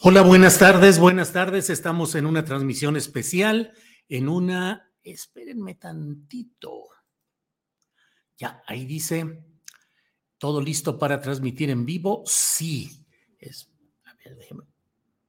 Hola, buenas tardes, buenas tardes. Estamos en una transmisión especial, en una... Espérenme tantito. Ya, ahí dice, ¿todo listo para transmitir en vivo? Sí. Es, a ver, déjeme.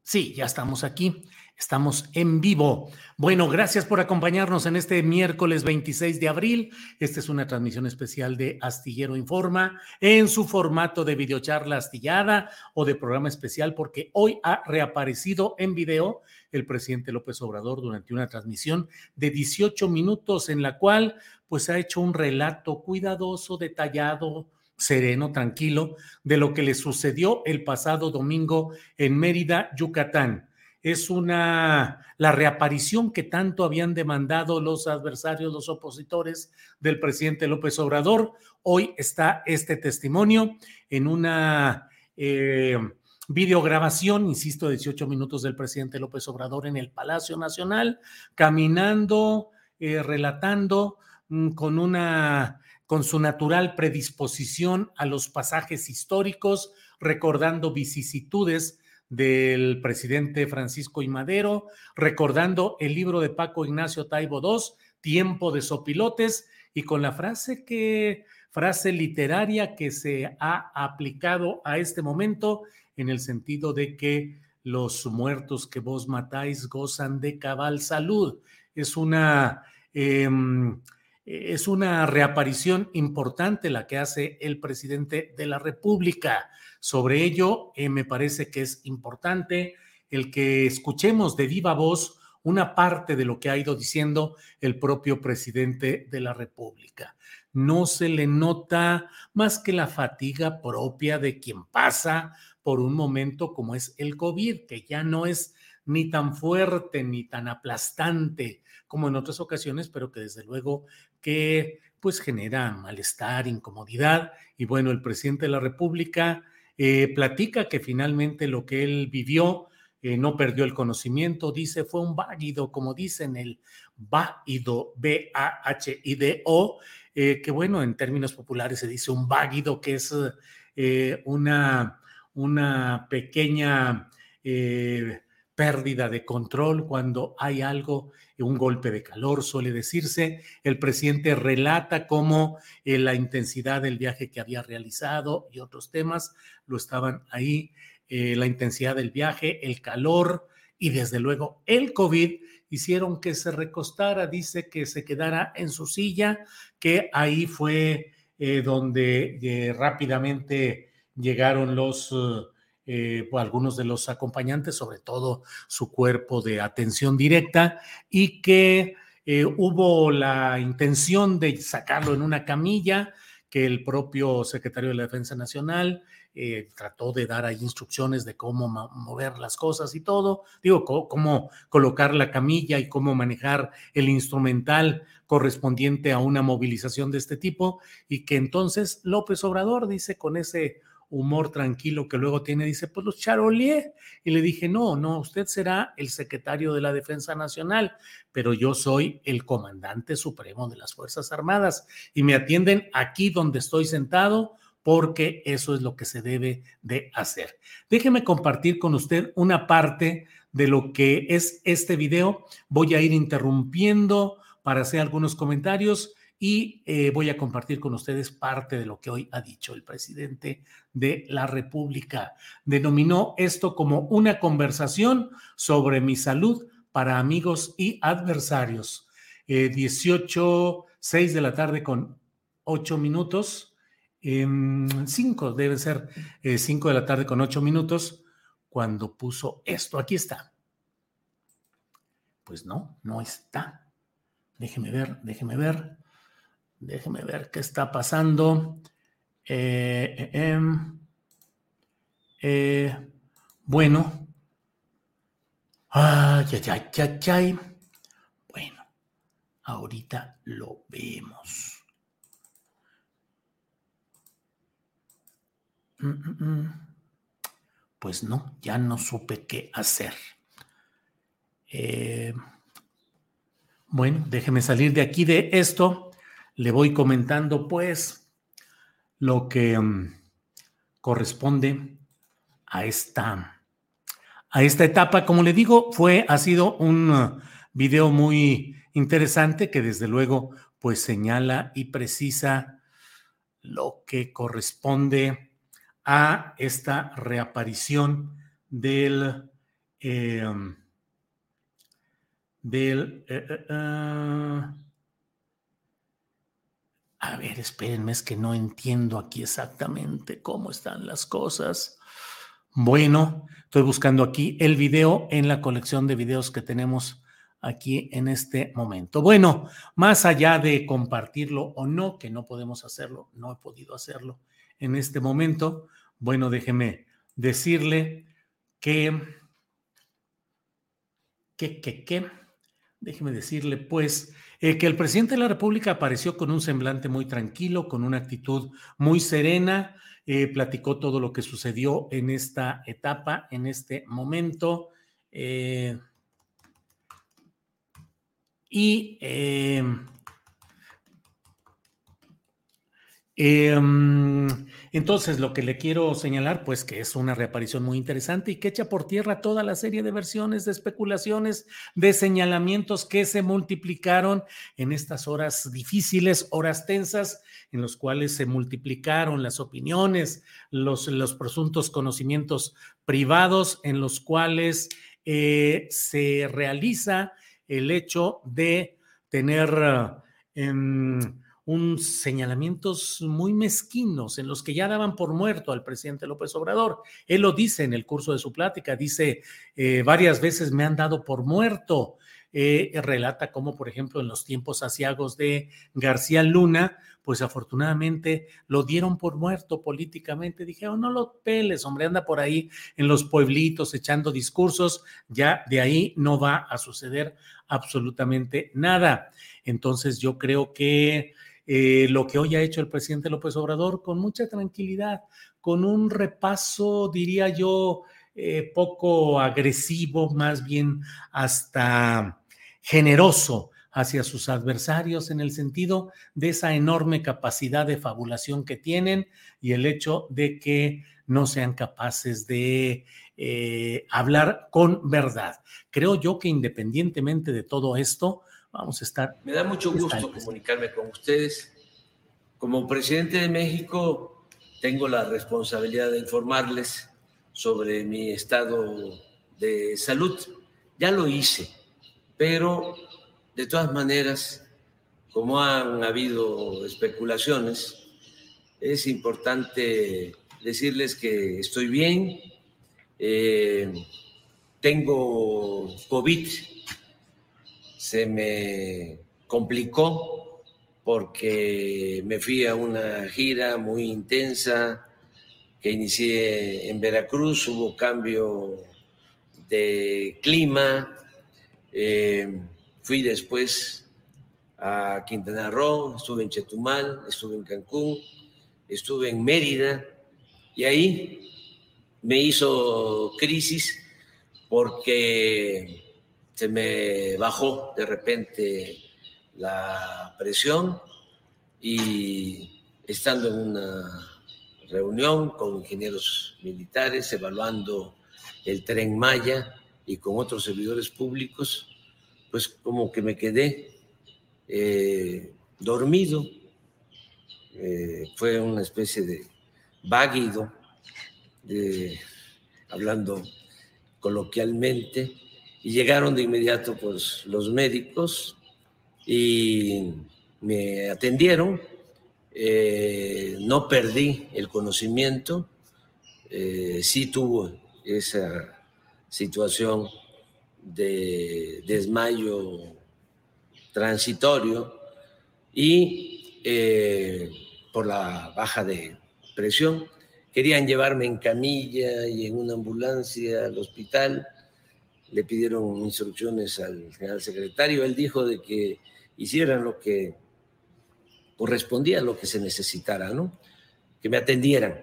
Sí, ya estamos aquí. Estamos en vivo. Bueno, gracias por acompañarnos en este miércoles 26 de abril. Esta es una transmisión especial de Astillero Informa en su formato de videocharla astillada o de programa especial porque hoy ha reaparecido en video el presidente López Obrador durante una transmisión de 18 minutos en la cual pues ha hecho un relato cuidadoso, detallado, sereno, tranquilo de lo que le sucedió el pasado domingo en Mérida, Yucatán es una la reaparición que tanto habían demandado los adversarios, los opositores del presidente López Obrador. Hoy está este testimonio en una eh, videograbación, insisto, 18 minutos del presidente López Obrador en el Palacio Nacional, caminando, eh, relatando mm, con una con su natural predisposición a los pasajes históricos, recordando vicisitudes del presidente Francisco I. Madero, recordando el libro de Paco Ignacio Taibo II, Tiempo de Sopilotes, y con la frase que, frase literaria que se ha aplicado a este momento en el sentido de que los muertos que vos matáis gozan de cabal salud. Es una, em, es una reaparición importante la que hace el presidente de la República. Sobre ello, eh, me parece que es importante el que escuchemos de viva voz una parte de lo que ha ido diciendo el propio presidente de la República. No se le nota más que la fatiga propia de quien pasa por un momento como es el COVID, que ya no es ni tan fuerte ni tan aplastante como en otras ocasiones, pero que desde luego que pues genera malestar, incomodidad. Y bueno, el presidente de la República eh, platica que finalmente lo que él vivió eh, no perdió el conocimiento, dice, fue un válido, como dicen, el válido, B-A-H-I-D-O, eh, que bueno, en términos populares se dice un válido, que es una, una pequeña pérdida de control cuando hay algo, un golpe de calor, suele decirse. El presidente relata cómo eh, la intensidad del viaje que había realizado y otros temas lo estaban ahí, eh, la intensidad del viaje, el calor y desde luego el COVID hicieron que se recostara, dice que se quedara en su silla, que ahí fue eh, donde rápidamente llegaron los eh, algunos de los acompañantes, sobre todo su cuerpo de atención directa, y que eh, hubo la intención de sacarlo en una camilla que el propio secretario de la Defensa Nacional eh, trató de dar ahí instrucciones de cómo mover las cosas y todo, digo, cómo colocar la camilla y cómo manejar el instrumental correspondiente a una movilización de este tipo, y que entonces López Obrador dice con ese humor tranquilo que luego tiene, dice, pues los charolié. Y le dije, no, no, usted será el secretario de la Defensa Nacional, pero yo soy el comandante supremo de las Fuerzas Armadas y me atienden aquí donde estoy sentado porque eso es lo que se debe de hacer. Déjeme compartir con usted una parte de lo que es este video. Voy a ir interrumpiendo para hacer algunos comentarios y eh, voy a compartir con ustedes parte de lo que hoy ha dicho el presidente de la República. Denominó esto como una conversación sobre mi salud para amigos y adversarios. 18, eh, 6 de la tarde con 8 minutos. 5, debe ser 5 eh, de la tarde con 8 minutos, cuando puso esto. Aquí está. Pues no, no está. Déjeme ver, déjeme ver. Déjeme ver qué está pasando. Eh, em, bueno, Ay, ay, ay, ay, Bueno, ahorita lo vemos. Mm, mm, mm. Pues no, ya no supe qué hacer. Eh, bueno, déjeme salir de aquí de esto. Le voy comentando pues lo que corresponde a esta a esta etapa. Como le digo, fue, ha sido un uh, video muy interesante que desde luego pues señala y precisa lo que corresponde a esta reaparición del em, del eh, eh, eh, a ver, espérenme, es que no entiendo aquí exactamente cómo están las cosas. Bueno, estoy buscando aquí el video en la colección de videos que tenemos aquí en este momento. Bueno, más allá de compartirlo o no, que no podemos hacerlo, no he podido hacerlo en este momento, bueno, déjeme decirle que, que, que, que, déjeme decirle pues eh, que el presidente de la República apareció con un semblante muy tranquilo, con una actitud muy serena, eh, platicó todo lo que sucedió en esta etapa, en este momento. Eh, y Em, entonces, lo que le quiero señalar, pues que es una reaparición muy interesante y que echa por tierra toda la serie de versiones, de especulaciones, de señalamientos que se multiplicaron en estas horas difíciles, horas tensas, en los cuales se multiplicaron las opiniones, los, los presuntos conocimientos privados, en los cuales eh, se realiza el hecho de tener... Em, un señalamientos muy mezquinos en los que ya daban por muerto al presidente López Obrador. Él lo dice en el curso de su plática, dice, eh, varias veces me han dado por muerto. Eh, relata cómo, por ejemplo, en los tiempos asiagos de García Luna, pues afortunadamente lo dieron por muerto políticamente. Dijeron, no lo peles, hombre, anda por ahí en los pueblitos echando discursos, ya de ahí no va a suceder absolutamente nada. Entonces yo creo que eh, lo que hoy ha hecho el presidente López Obrador con mucha tranquilidad, con un repaso, diría yo, eh, poco agresivo, más bien hasta generoso hacia sus adversarios en el sentido de esa enorme capacidad de fabulación que tienen y el hecho de que no sean capaces de eh, hablar con verdad. Creo yo que independientemente de todo esto, vamos a estar. Me da mucho gusto comunicarme con ustedes. Como presidente de México, tengo la responsabilidad de informarles sobre mi estado de salud. Ya lo hice, pero de todas maneras, como han habido especulaciones, es importante decirles que estoy bien, eh, tengo COVID se me complicó porque me fui a una gira muy intensa que inicié en Veracruz, hubo cambio de clima, eh, fui después a Quintana Roo, estuve en Chetumal, estuve en Cancún, estuve en Mérida. Y ahí me hizo crisis porque se me bajó de repente la presión y estando en una reunión con ingenieros militares evaluando el tren Maya y con otros servidores públicos, pues como que me quedé eh, dormido. Eh, fue una especie de váguido, hablando coloquialmente, y llegaron de inmediato pues, los médicos y me atendieron. Eh, no perdí el conocimiento, sí tuvo esa situación de desmayo transitorio y eh, por la baja de presión. Querían llevarme en camilla y en una ambulancia al hospital. Le pidieron instrucciones al general secretario. Él dijo de que hicieran lo que correspondía a lo que se necesitara, ¿no? Que me atendieran.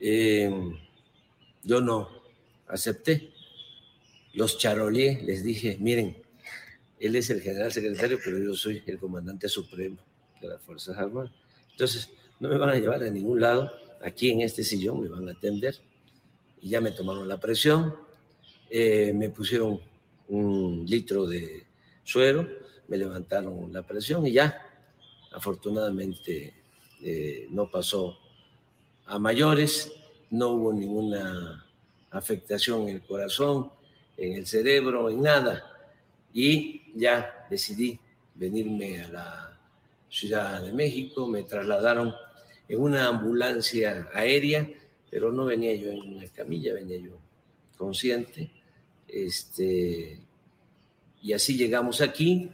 Eh, yo no acepté. Los charolié, les dije, miren, él es el general secretario, pero yo soy el comandante supremo de las Fuerzas Armadas. Entonces, no me van a llevar a ningún lado. Aquí en este sillón me van a atender. Y ya me tomaron la presión, eh, me pusieron un litro de suero, me levantaron la presión y ya, afortunadamente, eh, no pasó a mayores, no hubo ninguna afectación en el corazón, en el cerebro, en nada. Y ya decidí venirme a la Ciudad de México, me trasladaron en una ambulancia aérea, pero no venía yo en una camilla, venía yo consciente. Este, y así llegamos aquí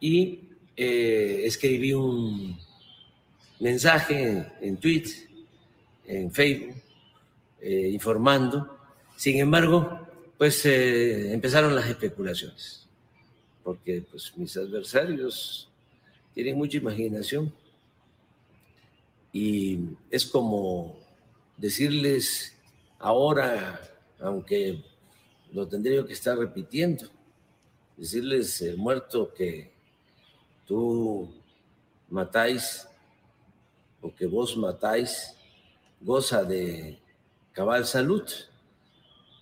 y eh, escribí un mensaje en, tweet, en Facebook, eh, informando. Sin embargo, pues eh, empezaron las especulaciones, porque pues mis adversarios tienen mucha imaginación. Y es como decirles ahora, aunque lo tendría que estar repitiendo, decirles el muerto que tú matáis o que vos matáis goza de cabal salud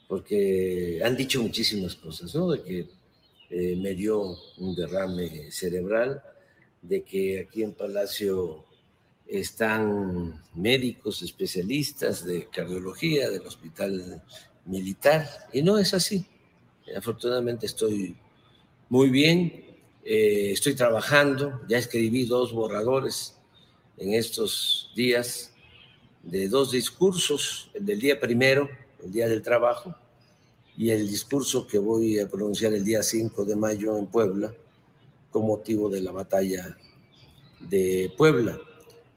porque han dicho muchísimas cosas, ¿no? De que eh, me dio un derrame cerebral, de que aquí en Palacio están médicos especialistas de cardiología del hospital militar, y no es así. Afortunadamente estoy muy bien, eh, estoy trabajando, ya escribí dos borradores en estos días de dos discursos, el del día primero, el Día del Trabajo, y el discurso que voy a pronunciar el día 5 de mayo en Puebla, con motivo de la batalla de Puebla.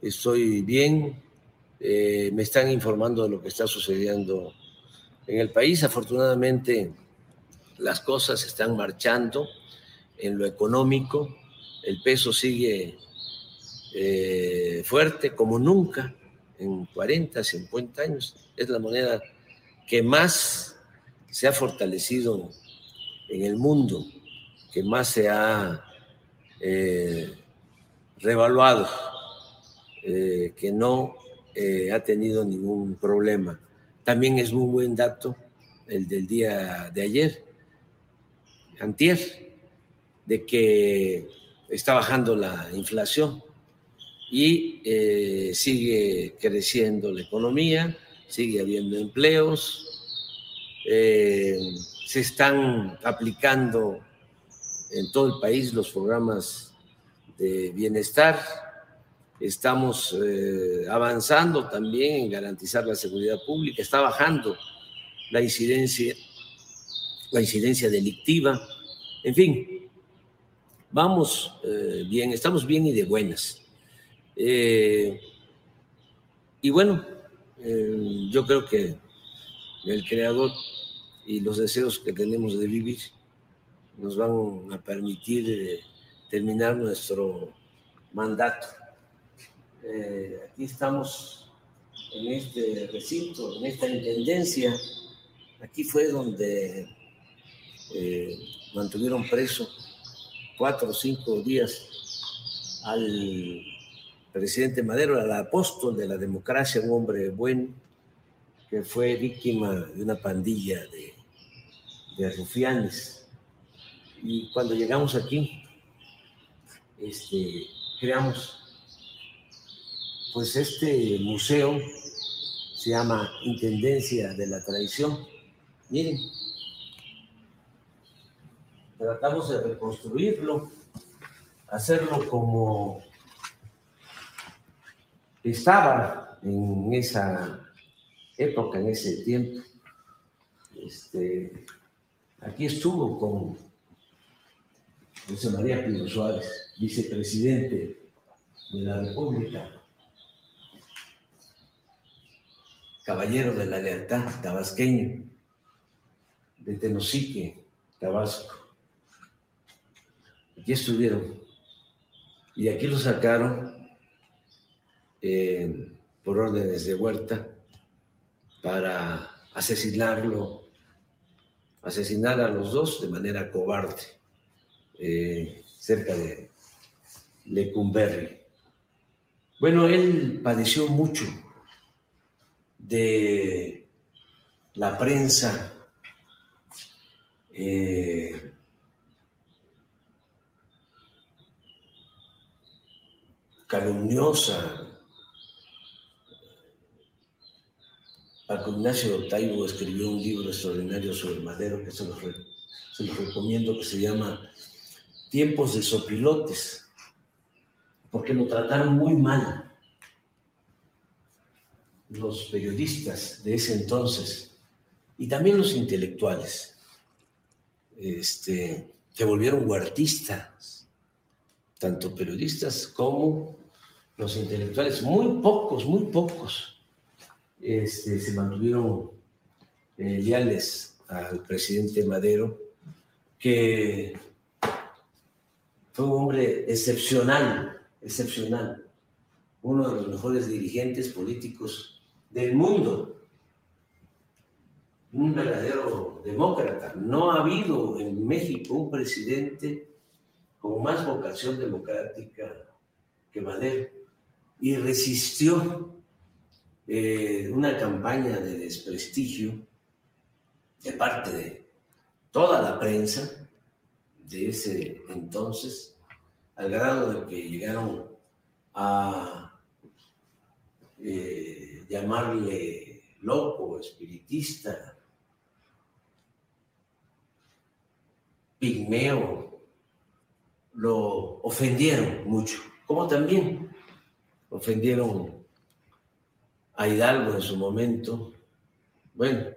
Estoy bien, eh, me están informando de lo que está sucediendo en el país. Afortunadamente, las cosas están marchando en lo económico, el peso sigue eh, fuerte como nunca en 40, 50 años. Es la moneda que más se ha fortalecido en el mundo, que más se ha eh, revaluado, eh, que no ha tenido ningún problema. También es muy buen dato el del día de ayer, antier, de que está bajando la inflación y sigue creciendo la economía, sigue habiendo empleos, eh, se están aplicando en todo el país los programas de bienestar. Estamos eh, avanzando también en garantizar la seguridad pública. Está bajando la incidencia, la incidencia delictiva. En fin, vamos eh, bien, estamos bien y de buenas. y bueno, yo creo que el creador y los deseos que tenemos de vivir nos van a permitir eh, terminar nuestro mandato. Eh, aquí estamos en este recinto, en esta intendencia. Aquí fue donde eh, mantuvieron preso cuatro o cinco días al presidente Madero, al apóstol de la democracia, un hombre bueno, que fue víctima de una pandilla de, de rufianes. Y cuando llegamos aquí, este, creamos pues este museo se llama Intendencia de la Tradición. Miren, tratamos de reconstruirlo, hacerlo como estaba en esa época, en ese tiempo. Este, aquí estuvo con José María Pino Suárez, vicepresidente de la República, caballero de la lealtad, tabasqueño, de Tenosique, Tabasco. Aquí estuvieron. Y aquí lo sacaron eh, por órdenes de Huerta para asesinarlo, asesinar a los dos de manera cobarde, eh, cerca de Lecumberri. Bueno, él padeció mucho de la prensa eh, calumniosa. Paco Ignacio Taibo escribió un libro extraordinario sobre Madero que se los, se los recomiendo, que se llama Tiempos de sopilotes, porque lo trataron muy mal los periodistas de ese entonces y también los intelectuales este, se volvieron huertistas, tanto periodistas como los intelectuales, muy pocos, muy pocos, este, se mantuvieron eh, leales al presidente Madero, que fue un hombre excepcional, excepcional, uno de los mejores dirigentes políticos del mundo. Un verdadero demócrata. No ha habido en México un presidente con más vocación democrática que Madero. Y resistió eh, una campaña de desprestigio de parte de toda la prensa de ese entonces, al grado de que llegaron a eh, llamarle loco, espiritista, pigmeo, lo ofendieron mucho, como también ofendieron a Hidalgo en su momento. Bueno,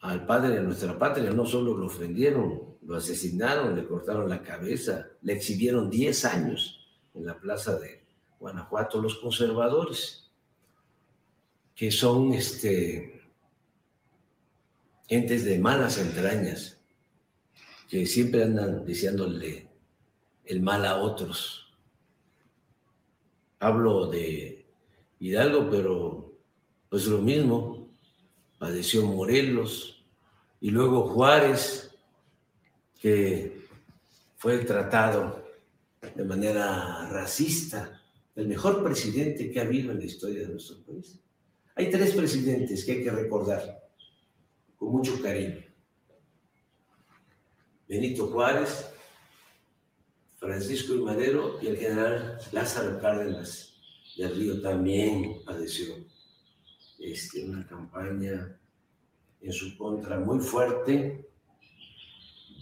al padre de nuestra patria no solo lo ofendieron, lo asesinaron, le cortaron la cabeza, le exhibieron 10 años en la plaza de Guanajuato los conservadores que son este, gentes de malas entrañas, que siempre andan deseándole el mal a otros. Hablo de Hidalgo, pero pues lo mismo, padeció Morelos y luego Juárez, que fue tratado de manera racista, el mejor presidente que ha habido en la historia de nuestro país. Hay tres presidentes que hay que recordar con mucho cariño. Benito Juárez, Francisco y Madero y el general Lázaro Cárdenas del Río también padeció este, una campaña en su contra muy fuerte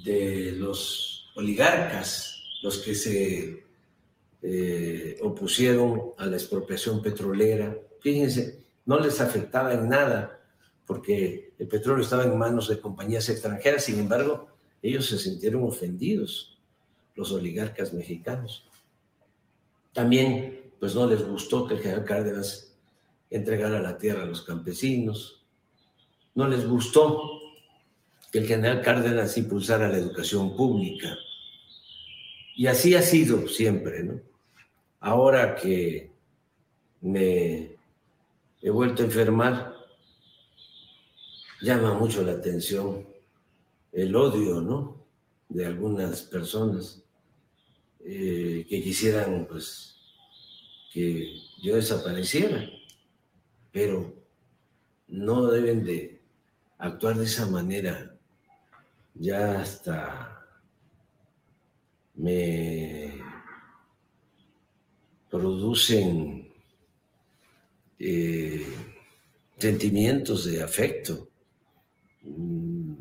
de los oligarcas, los que se eh, opusieron a la expropiación petrolera. Fíjense, no les afectaba en nada porque el petróleo estaba en manos de compañías extranjeras, sin embargo, ellos se sintieron ofendidos, los oligarcas mexicanos. También, pues no les gustó que el general Cárdenas entregara la tierra a los campesinos, no les gustó que el general Cárdenas impulsara la educación pública. Y así ha sido siempre, ¿no? Ahora que me he vuelto a enfermar, llama mucho la atención el odio, ¿no? De algunas personas eh, que quisieran, pues, que yo desapareciera, pero no deben de actuar de esa manera. Ya hasta me producen eh, sentimientos de afecto, mm,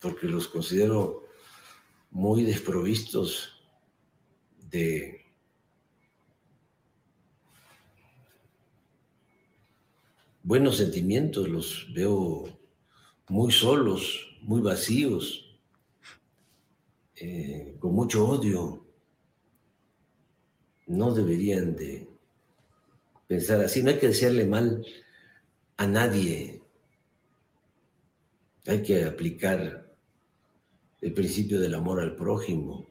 porque los considero muy desprovistos de buenos sentimientos, los veo muy solos, muy vacíos, eh, con mucho odio. No deberían de pensar así, no hay que desearle mal a nadie. Hay que aplicar el principio del amor al prójimo.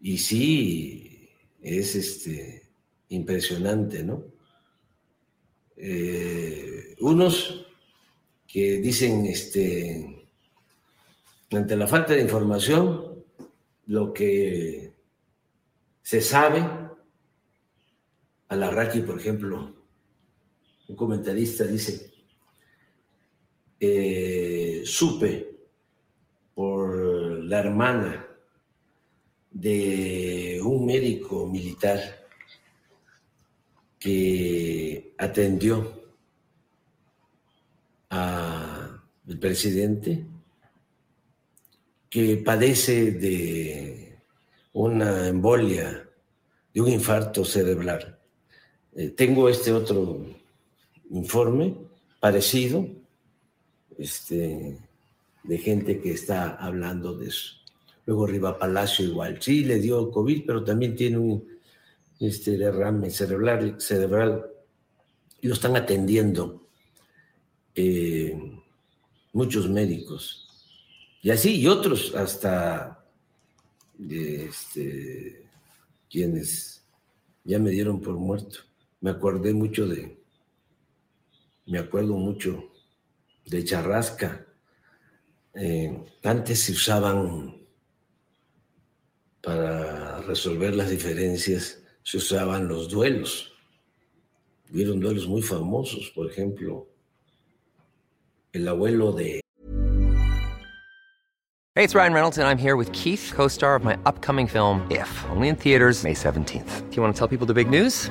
Y sí, es este, impresionante, ¿no? Eh, unos que dicen, este, ante la falta de información, lo que se sabe, Alarraqui, por ejemplo, un comentarista dice, eh, supe por la hermana de un médico militar que atendió al presidente que padece de una embolia, de un infarto cerebral. Eh, tengo este otro informe parecido, este, de gente que está hablando de eso. Luego Riva Palacio igual, sí le dio COVID, pero también tiene un este, derrame cerebral, cerebral y lo están atendiendo eh, muchos médicos. Y así, y otros hasta este, quienes ya me dieron por muerto. Me acordé mucho de, me acuerdo mucho de Charrasca. Eh, antes se usaban para resolver las diferencias, se usaban los duelos. Hubieron duelos muy famosos, por ejemplo, el abuelo de Hey, it's Ryan Reynolds, and I'm here with Keith, co star of my upcoming film, If, only in theaters, May 17th. Do you want to tell people the big news?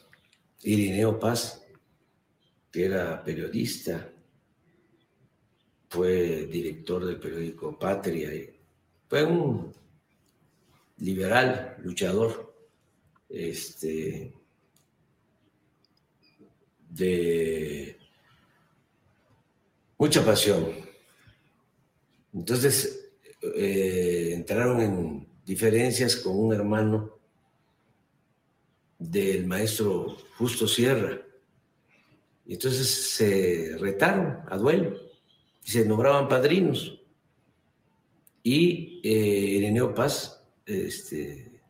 Irineo Paz, que era periodista, fue director del periódico Patria, fue un liberal, luchador, este, de mucha pasión. Entonces eh, entraron en diferencias con un hermano del maestro Justo Sierra. Y entonces se retaron a duelo y se nombraban padrinos. Y eh, Ireneo Paz este,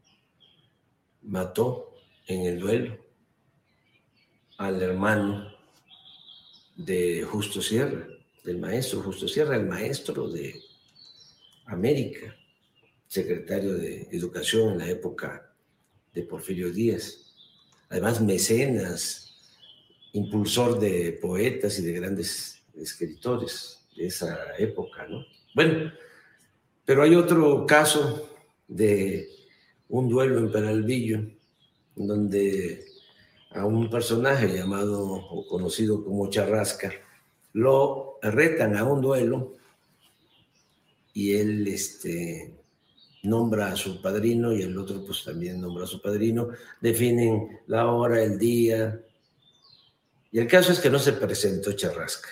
mató en el duelo al hermano de Justo Sierra, del maestro Justo Sierra, el maestro de América, secretario de Educación en la época de Porfirio Díaz. Además, mecenas, impulsor de poetas y de grandes escritores de esa época, ¿no? Bueno, pero hay otro caso de un duelo en Peralvillo, donde a un personaje llamado o conocido como Charrasca, lo retan a un duelo y él este, nombra a su padrino y el otro pues también nombra a su padrino, definen la hora, el día, y el caso es que no se presentó Charrasca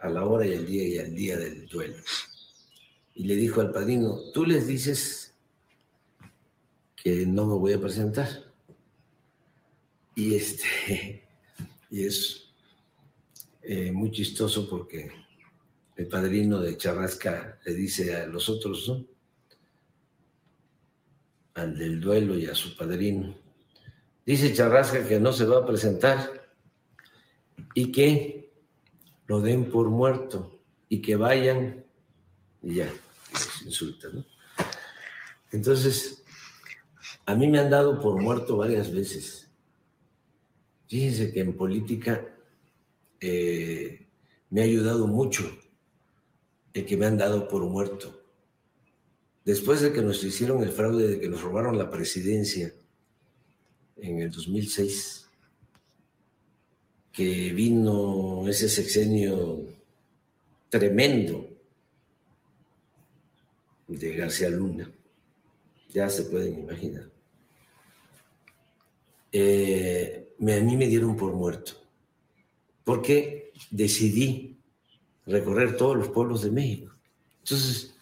a la hora y el día y al día del duelo. Y le dijo al padrino, tú les dices que no me voy a presentar. Y este, y es eh, muy chistoso porque el padrino de Charrasca le dice a los otros, ¿no? Al del duelo y a su padrino. Dice Charrasca que no se va a presentar y que lo den por muerto y que vayan y ya, insulta, ¿no? Entonces, a mí me han dado por muerto varias veces. Fíjense que en política eh, me ha ayudado mucho que me han dado por muerto. Después de que nos hicieron el fraude, de que nos robaron la presidencia en el 2006, que vino ese sexenio tremendo de García Luna, ya se pueden imaginar. Eh, a mí me dieron por muerto, porque decidí recorrer todos los pueblos de México. Entonces,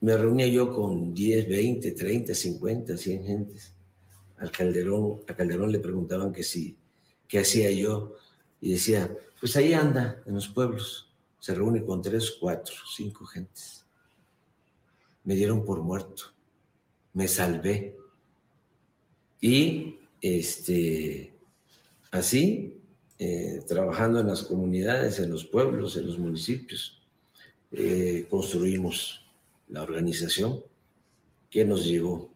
me reunía yo con 10, 20, 30, 50, 100 gentes. Al Calderón, a Calderón le preguntaban que sí, qué hacía yo, y decía, pues ahí anda, en los pueblos. Se reúne con tres, cuatro, cinco gentes. Me dieron por muerto. Me salvé. Y este, así eh, trabajando en las comunidades, en los pueblos, en los municipios. Eh, construimos la organización que nos llevó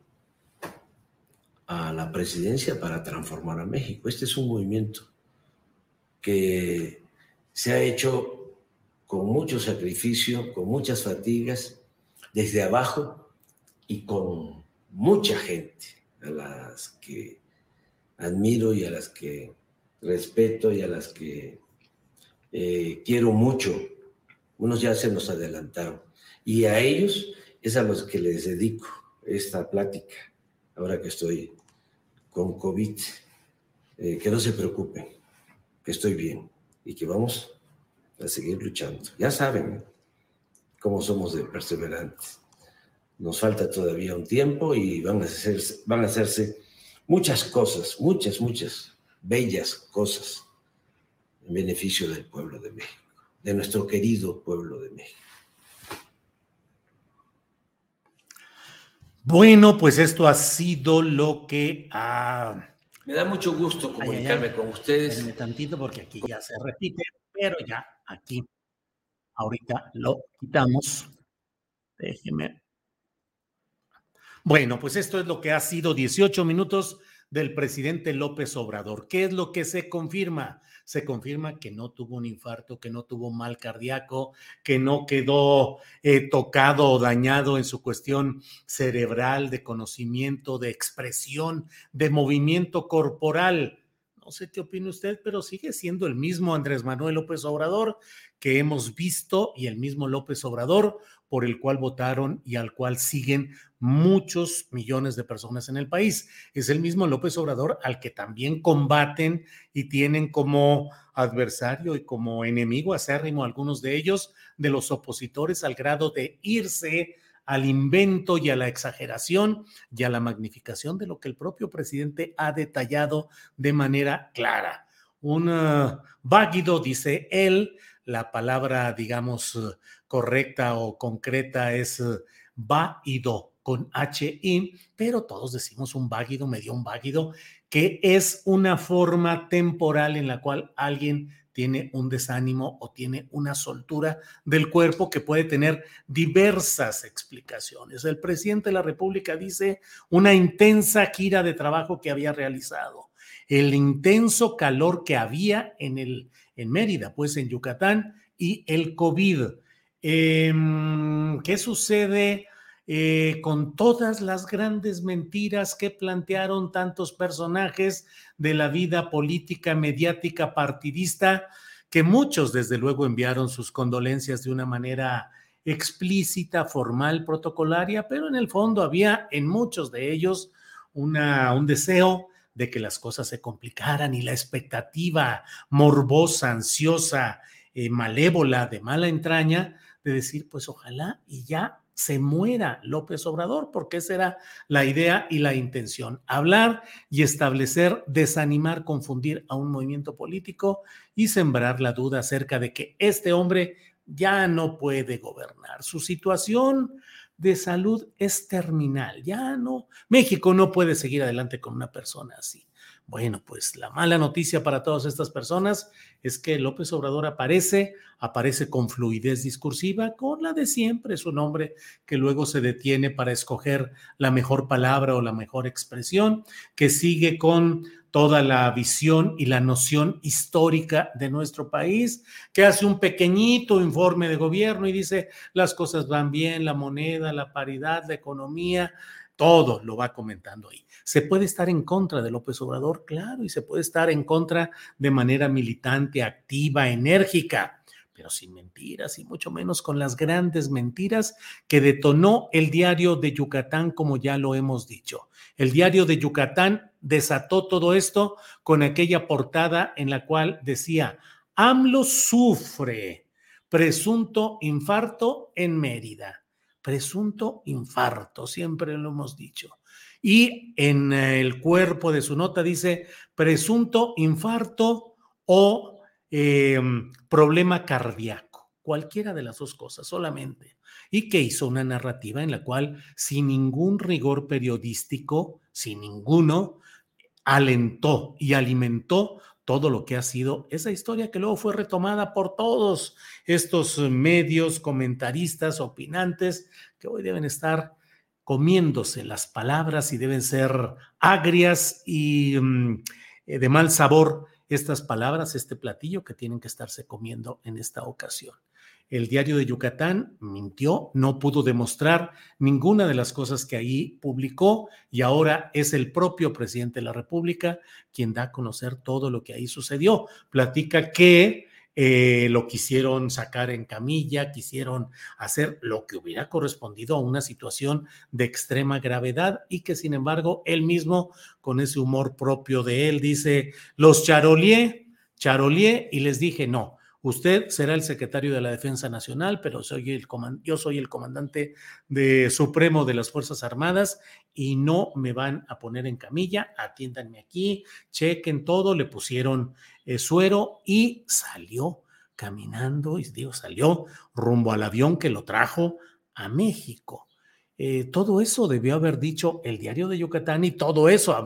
a la presidencia para transformar a México. Este es un movimiento que se ha hecho con mucho sacrificio, con muchas fatigas, desde abajo y con mucha gente a las que admiro y a las que respeto y a las que eh, quiero mucho. Unos ya se nos adelantaron. Y a ellos es a los que les dedico esta plática, ahora que estoy con COVID. Eh, que no se preocupen, que estoy bien y que vamos a seguir luchando. Ya saben cómo somos de perseverantes. Nos falta todavía un tiempo y van a, hacerse, van a hacerse muchas cosas, muchas, muchas bellas cosas en beneficio del pueblo de México, de nuestro querido pueblo de México. Bueno, pues esto ha sido lo que ha... Me da mucho gusto comunicarme con ustedes. Déjenme tantito porque aquí ya se repite, pero ya aquí, ahorita lo quitamos. Déjeme. Bueno, pues esto es lo que ha sido 18 minutos del presidente López Obrador. ¿Qué es lo que se confirma? Se confirma que no tuvo un infarto, que no tuvo mal cardíaco, que no quedó eh, tocado o dañado en su cuestión cerebral, de conocimiento, de expresión, de movimiento corporal. No sé qué opina usted, pero sigue siendo el mismo Andrés Manuel López Obrador que hemos visto y el mismo López Obrador por el cual votaron y al cual siguen muchos millones de personas en el país. Es el mismo López Obrador al que también combaten y tienen como adversario y como enemigo acérrimo algunos de ellos, de los opositores, al grado de irse al invento y a la exageración y a la magnificación de lo que el propio presidente ha detallado de manera clara. Un uh, váguido, dice él, la palabra, digamos, correcta o concreta es va y do con HI, pero todos decimos un váguido, medio un váguido, que es una forma temporal en la cual alguien tiene un desánimo o tiene una soltura del cuerpo que puede tener diversas explicaciones. El presidente de la República dice una intensa gira de trabajo que había realizado, el intenso calor que había en, el, en Mérida, pues en Yucatán, y el COVID. Em, ¿Qué sucede? Eh, con todas las grandes mentiras que plantearon tantos personajes de la vida política, mediática, partidista, que muchos desde luego enviaron sus condolencias de una manera explícita, formal, protocolaria, pero en el fondo había en muchos de ellos una, un deseo de que las cosas se complicaran y la expectativa morbosa, ansiosa, eh, malévola, de mala entraña, de decir, pues ojalá y ya se muera López Obrador, porque esa era la idea y la intención, hablar y establecer, desanimar, confundir a un movimiento político y sembrar la duda acerca de que este hombre ya no puede gobernar. Su situación de salud es terminal, ya no, México no puede seguir adelante con una persona así. Bueno, pues la mala noticia para todas estas personas es que López Obrador aparece, aparece con fluidez discursiva, con la de siempre, su nombre que luego se detiene para escoger la mejor palabra o la mejor expresión, que sigue con toda la visión y la noción histórica de nuestro país, que hace un pequeñito informe de gobierno y dice las cosas van bien, la moneda, la paridad, la economía, todo lo va comentando ahí. Se puede estar en contra de López Obrador, claro, y se puede estar en contra de manera militante, activa, enérgica, pero sin mentiras y mucho menos con las grandes mentiras que detonó el diario de Yucatán, como ya lo hemos dicho. El diario de Yucatán desató todo esto con aquella portada en la cual decía, AMLO sufre presunto infarto en Mérida presunto infarto, siempre lo hemos dicho. Y en el cuerpo de su nota dice presunto infarto o em, problema cardíaco, cualquiera de las dos cosas solamente. Y que hizo una narrativa en la cual, sin ningún rigor periodístico, sin ninguno, alentó y alimentó todo lo que ha sido esa historia que luego fue retomada por todos estos medios, comentaristas, opinantes, que hoy deben estar comiéndose las palabras y deben ser agrias y mm, eh, de mal sabor estas palabras, este platillo que tienen que estarse comiendo en esta ocasión. El diario de Yucatán mintió, no pudo demostrar ninguna de las cosas que ahí publicó y ahora es el propio presidente de la República quien da a conocer todo lo que ahí sucedió. Platica que eh, lo quisieron sacar en camilla, quisieron hacer lo que hubiera correspondido a una situación de extrema gravedad y que sin embargo él mismo, con ese humor propio de él, dice, los charolié, charolié y les dije, no, Usted será el secretario de la Defensa Nacional, pero soy el yo soy el comandante de supremo de las Fuerzas Armadas y no me van a poner en camilla. Atiéndanme aquí, chequen todo. Le pusieron eh, suero y salió caminando, y digo, salió rumbo al avión que lo trajo a México. Eh, todo eso debió haber dicho el diario de Yucatán y todo eso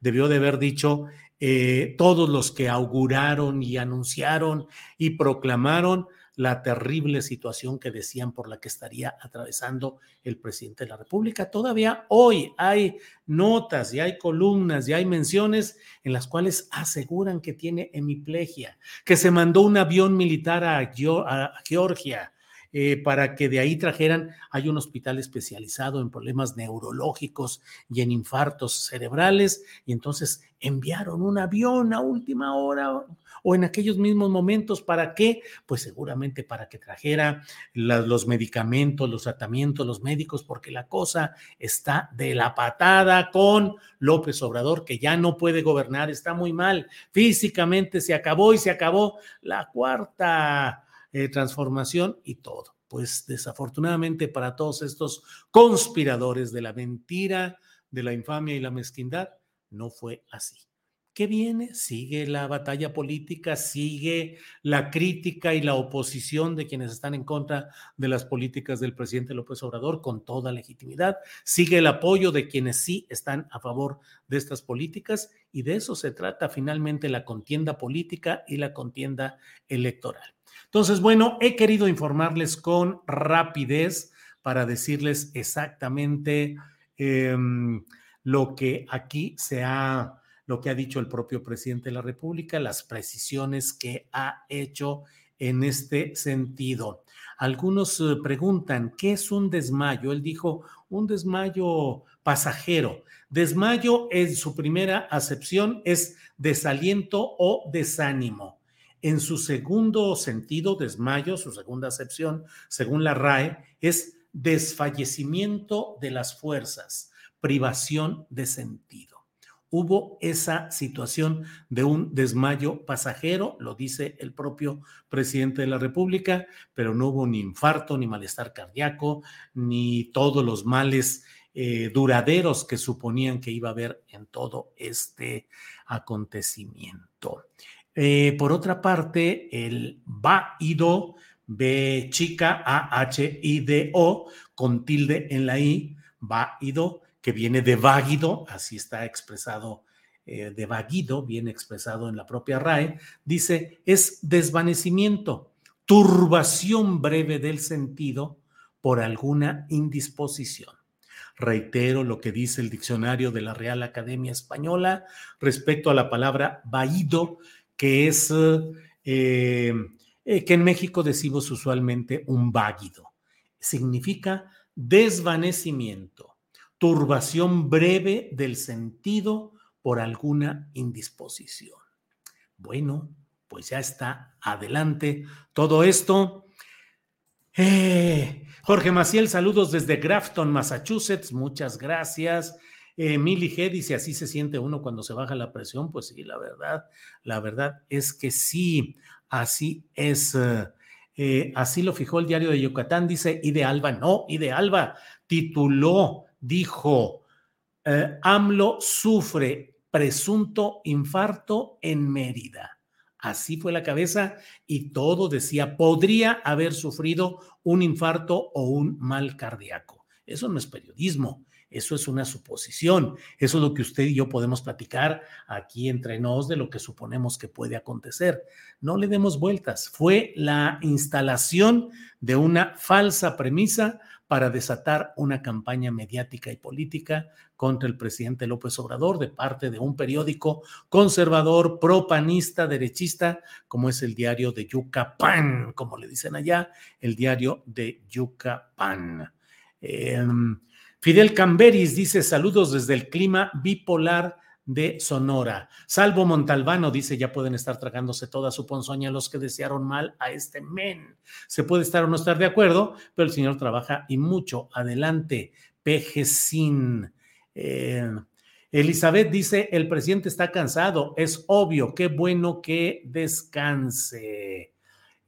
debió de haber dicho eh, todos los que auguraron y anunciaron y proclamaron la terrible situación que decían por la que estaría atravesando el presidente de la República. Todavía hoy hay notas y hay columnas y hay menciones en las cuales aseguran que tiene hemiplegia, que se mandó un avión militar a, Georgia, eh, para que de ahí trajeran, hay un hospital especializado en problemas neurológicos y en infartos cerebrales, y entonces enviaron un avión a última hora o en aquellos mismos momentos, ¿para qué? Pues seguramente para que trajera los medicamentos, los tratamientos, los médicos, porque la cosa está de la patada con López Obrador, que ya no puede gobernar, está muy mal, físicamente se acabó y se acabó la cuarta eh, transformación y todo. Pues desafortunadamente para todos estos conspiradores de la mentira, de la infamia y la mezquindad, no fue así. ¿Qué viene? Sigue la batalla política, sigue la crítica y la oposición de quienes están en contra de las políticas del presidente López Obrador con toda legitimidad, sigue el apoyo de quienes sí están a favor de estas políticas y de eso se trata finalmente la contienda política y la contienda electoral. Entonces, bueno, he querido informarles con rapidez para decirles exactamente em, lo que aquí se ha, lo que ha dicho el propio presidente de la República, las precisiones que ha hecho en este sentido. Algunos eh, preguntan, ¿qué es un desmayo? Él dijo, un desmayo pasajero. Desmayo en su primera acepción es desaliento o desánimo. En su segundo sentido, desmayo, su segunda acepción, según la RAE, es desfallecimiento de las fuerzas, privación de sentido hubo esa situación de un desmayo pasajero, lo dice el propio presidente de la República, pero no hubo ni infarto, ni malestar cardíaco, ni todos los males eh, duraderos que suponían que iba a haber en todo este acontecimiento. Eh, por otra parte, el BAIDO, B chica, A H I D O, con tilde en la I, BAIDO, que viene de váguido, así está expresado, eh, de vaguido, viene expresado en la propia RAE, dice, es desvanecimiento, turbación breve del sentido por alguna indisposición. Reitero lo que dice el diccionario de la Real Academia Española respecto a la palabra vaído, que es eh, eh, que en México decimos usualmente un váguido. Significa desvanecimiento, turbación breve del sentido por alguna indisposición. Bueno, pues ya está adelante todo esto. Eh, Jorge Maciel, saludos desde Grafton, Massachusetts. Muchas gracias. Eh, Mili G dice, así se siente uno cuando se baja la presión. Pues sí, la verdad, la verdad es que sí, así es. Eh, así lo fijó el diario de Yucatán, dice, y de Alba, no, y de Alba tituló dijo, eh, AMLO sufre presunto infarto en Mérida. Así fue la cabeza y todo decía, podría haber sufrido un infarto o un mal cardíaco. Eso no es periodismo, eso es una suposición. Eso es lo que usted y yo podemos platicar aquí entre nos de lo que suponemos que puede acontecer. No le demos vueltas. Fue la instalación de una falsa premisa para desatar una campaña mediática y política contra el presidente López Obrador de parte de un periódico conservador, propanista, derechista, como es el diario de Yucapán, como le dicen allá, el diario de Yucapán. Em, Fidel Camberis dice saludos desde el clima bipolar de Sonora. Salvo Montalbano dice, ya pueden estar tragándose toda su ponzoña los que desearon mal a este men. Se puede estar o no estar de acuerdo, pero el señor trabaja y mucho. Adelante, Pejecín. Eh, Elizabeth dice, el presidente está cansado, es obvio, qué bueno que descanse.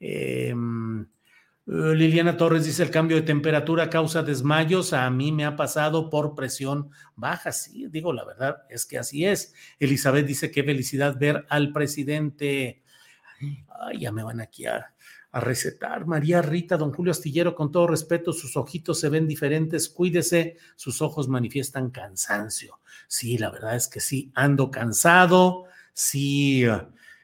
Eh, Liliana Torres dice el cambio de temperatura causa desmayos. A mí me ha pasado por presión baja. Sí, digo la verdad, es que así es. Elizabeth dice qué felicidad ver al presidente. Ay, ya me van aquí a, a recetar. María Rita, don Julio Astillero, con todo respeto, sus ojitos se ven diferentes. Cuídese, sus ojos manifiestan cansancio. Sí, la verdad es que sí, ando cansado. Sí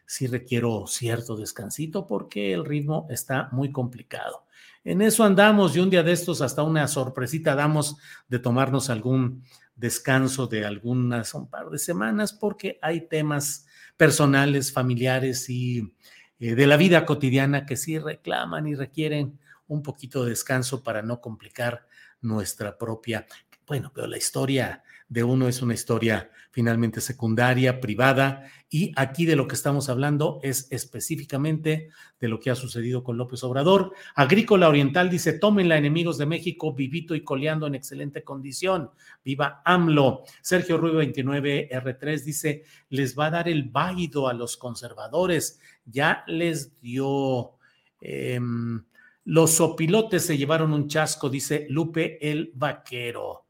sí requiero cierto descansito porque el ritmo está muy complicado. En eso andamos y un día de estos hasta una sorpresita damos de tomarnos algún descanso de algunas, un par de semanas porque hay temas personales, familiares y eh, de la vida cotidiana que sí reclaman y requieren un poquito de descanso para no complicar nuestra propia, bueno, pero la historia de uno es una historia finalmente secundaria, privada, y aquí de lo que estamos hablando es específicamente de lo que ha sucedido con López Obrador. Agrícola Oriental dice, tómenla enemigos de México, vivito y coleando en excelente condición. Viva AMLO. Sergio Rubio 29 R3 dice, les va a dar el válido a los conservadores. Ya les dio... Em, los opilotes se llevaron un chasco, dice Lupe el Vaquero.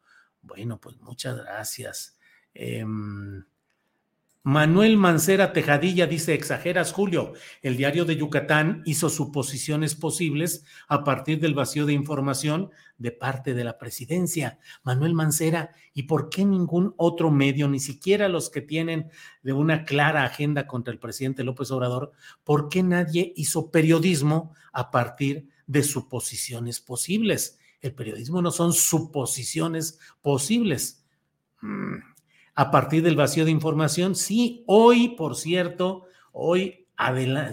Bueno, pues muchas gracias. Em, Manuel Mancera Tejadilla dice, exageras Julio, el diario de Yucatán hizo suposiciones posibles a partir del vacío de información de parte de la presidencia. Manuel Mancera, ¿y por qué ningún otro medio, ni siquiera los que tienen de una clara agenda contra el presidente López Obrador, por qué nadie hizo periodismo a partir de suposiciones posibles? El periodismo no son suposiciones posibles. Mm, a partir del vacío de información, sí, hoy, por cierto, hoy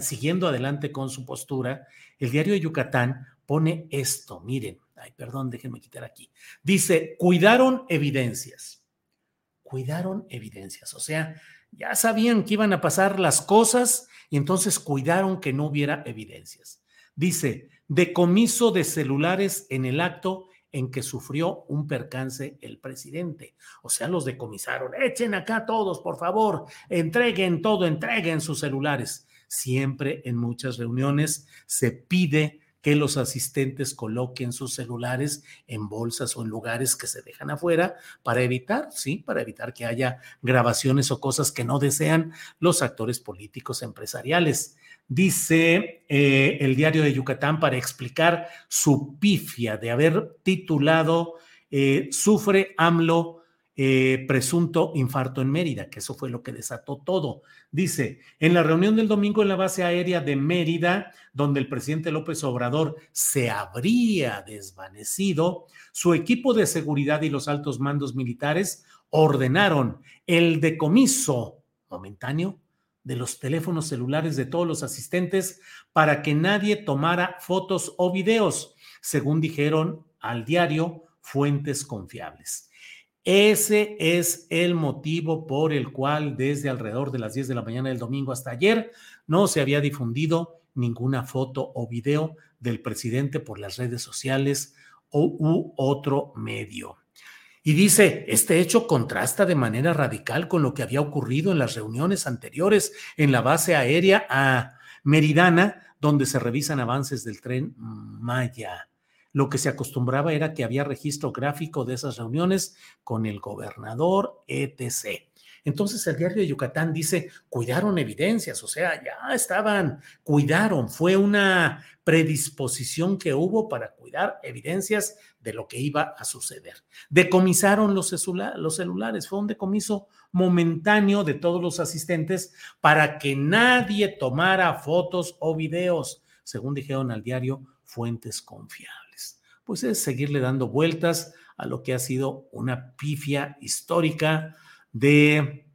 siguiendo adelante con su postura, el diario de Yucatán pone esto, miren, ay, perdón, déjenme quitar aquí. Dice, cuidaron evidencias. Cuidaron evidencias, o sea, ya sabían que iban a pasar las cosas y entonces cuidaron que no hubiera evidencias. Dice, decomiso de celulares en el acto en que sufrió un percance el presidente. O sea, los decomisaron. Echen acá todos, por favor, entreguen todo, entreguen sus celulares. Siempre en muchas reuniones se pide que los asistentes coloquen sus celulares en bolsas o en lugares que se dejan afuera para evitar, sí, para evitar que haya grabaciones o cosas que no desean los actores políticos empresariales. Dice eh, el diario de Yucatán para explicar su pifia de haber titulado eh, Sufre AMLO eh, presunto infarto en Mérida, que eso fue lo que desató todo. Dice, en la reunión del domingo en la base aérea de Mérida, donde el presidente López Obrador se habría desvanecido, su equipo de seguridad y los altos mandos militares ordenaron el decomiso momentáneo de los teléfonos celulares de todos los asistentes para que nadie tomara fotos o videos, según dijeron al diario fuentes confiables. Ese es el motivo por el cual desde alrededor de las 10 de la mañana del domingo hasta ayer no se había difundido ninguna foto o video del presidente por las redes sociales o, u otro medio. Y dice, este hecho contrasta de manera radical con lo que había ocurrido en las reuniones anteriores en la base aérea a Meridana, donde se revisan avances del tren Maya. Lo que se acostumbraba era que había registro gráfico de esas reuniones con el gobernador, etc. Entonces el diario de Yucatán dice, cuidaron evidencias, o sea, ya estaban, cuidaron, fue una predisposición que hubo para cuidar evidencias de lo que iba a suceder. Decomisaron los, celulares, fue un decomiso momentáneo de todos los asistentes para que nadie tomara fotos o videos, según dijeron al diario fuentes confiables pues es seguirle dando vueltas a lo que ha sido una pifia histórica de,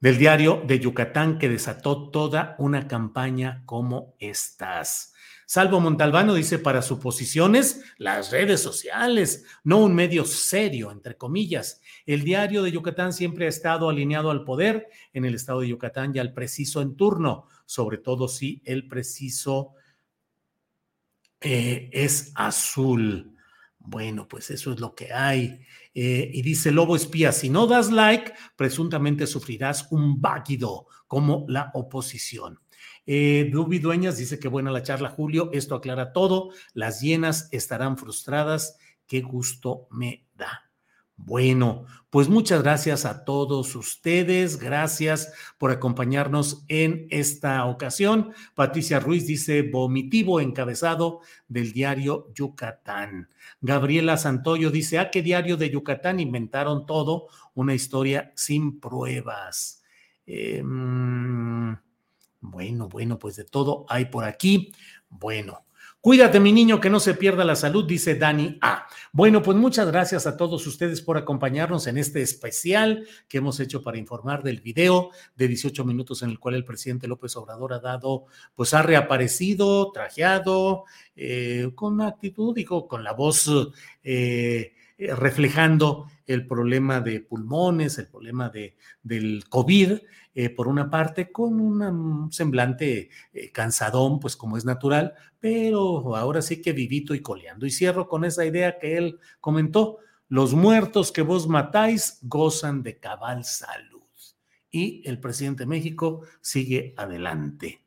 del diario de Yucatán que desató toda una campaña como estas. Salvo Montalbano dice para suposiciones, las redes sociales, no un medio serio, entre comillas. El diario de Yucatán siempre ha estado alineado al poder en el estado de Yucatán y al preciso en turno, sobre todo si el preciso eh, es azul. Bueno, pues eso es lo que hay. Eh, y dice Lobo Espía, si no das like, presuntamente sufrirás un váguido como la oposición. Eh, Dubi Dueñas dice que buena la charla, Julio. Esto aclara todo. Las llenas estarán frustradas. Qué gusto me da. Bueno, pues muchas gracias a todos ustedes. Gracias por acompañarnos en esta ocasión. Patricia Ruiz dice vomitivo encabezado del diario Yucatán. Gabriela Santoyo dice, ¿a ah, qué diario de Yucatán inventaron todo? Una historia sin pruebas. Em, bueno, bueno, pues de todo hay por aquí. Bueno, Cuídate, mi niño, que no se pierda la salud, dice Dani A. Bueno, pues muchas gracias a todos ustedes por acompañarnos en este especial que hemos hecho para informar del video de 18 minutos en el cual el presidente López Obrador ha dado, pues ha reaparecido, trajeado, eh, con actitud, digo, con la voz eh, reflejando el problema de pulmones, el problema de, del COVID eh, por una parte, con un semblante eh, cansadón, pues como es natural, pero ahora sí que vivito y coleando. Y cierro con esa idea que él comentó, los muertos que vos matáis gozan de cabal salud. Y el presidente de México sigue adelante.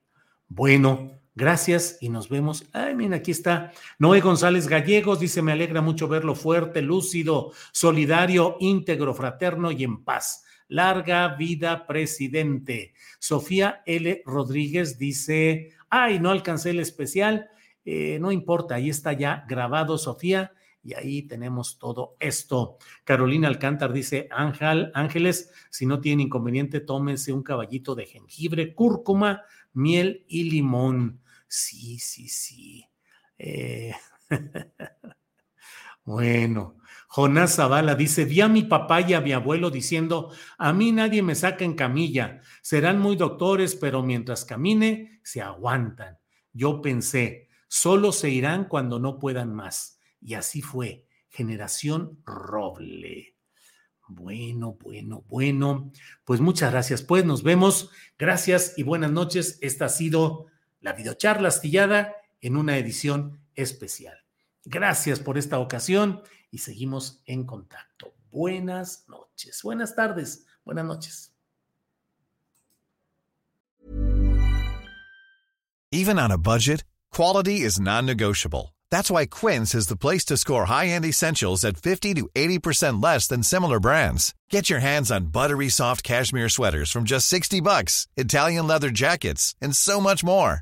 Bueno, Gracias y nos vemos. Ay, mira, aquí está Noé González Gallegos. Dice: Me alegra mucho verlo fuerte, lúcido, solidario, íntegro, fraterno y en paz. Larga vida, presidente. Sofía L. Rodríguez dice, ay, no alcancé el especial. Eh, no importa, ahí está ya grabado, Sofía, y ahí tenemos todo esto. Carolina Alcántar dice, Ángel, Ángeles, si no tiene inconveniente, tómense un caballito de jengibre, cúrcuma, miel y limón. Sí, sí, sí. Eh, Bueno, Jonás Zavala dice, vi a mi papá y a mi abuelo diciendo, a mí nadie me saca en camilla, serán muy doctores, pero mientras camine, se aguantan. Yo pensé, solo se irán cuando no puedan más. Y así fue, generación roble. Bueno, bueno, bueno. Pues muchas gracias. Pues nos vemos. Gracias y buenas noches. Esta ha sido la videocharla astillada en una edición especial. Gracias por esta ocasión y seguimos en contacto. Buenas noches, buenas tardes, buenas noches. Even on a budget, quality is non-negotiable. That's why Quince is the place to score high-end essentials at 50 to 80% less than similar brands. Get your hands on buttery soft cashmere sweaters from just 60 bucks, Italian leather jackets, and so much more.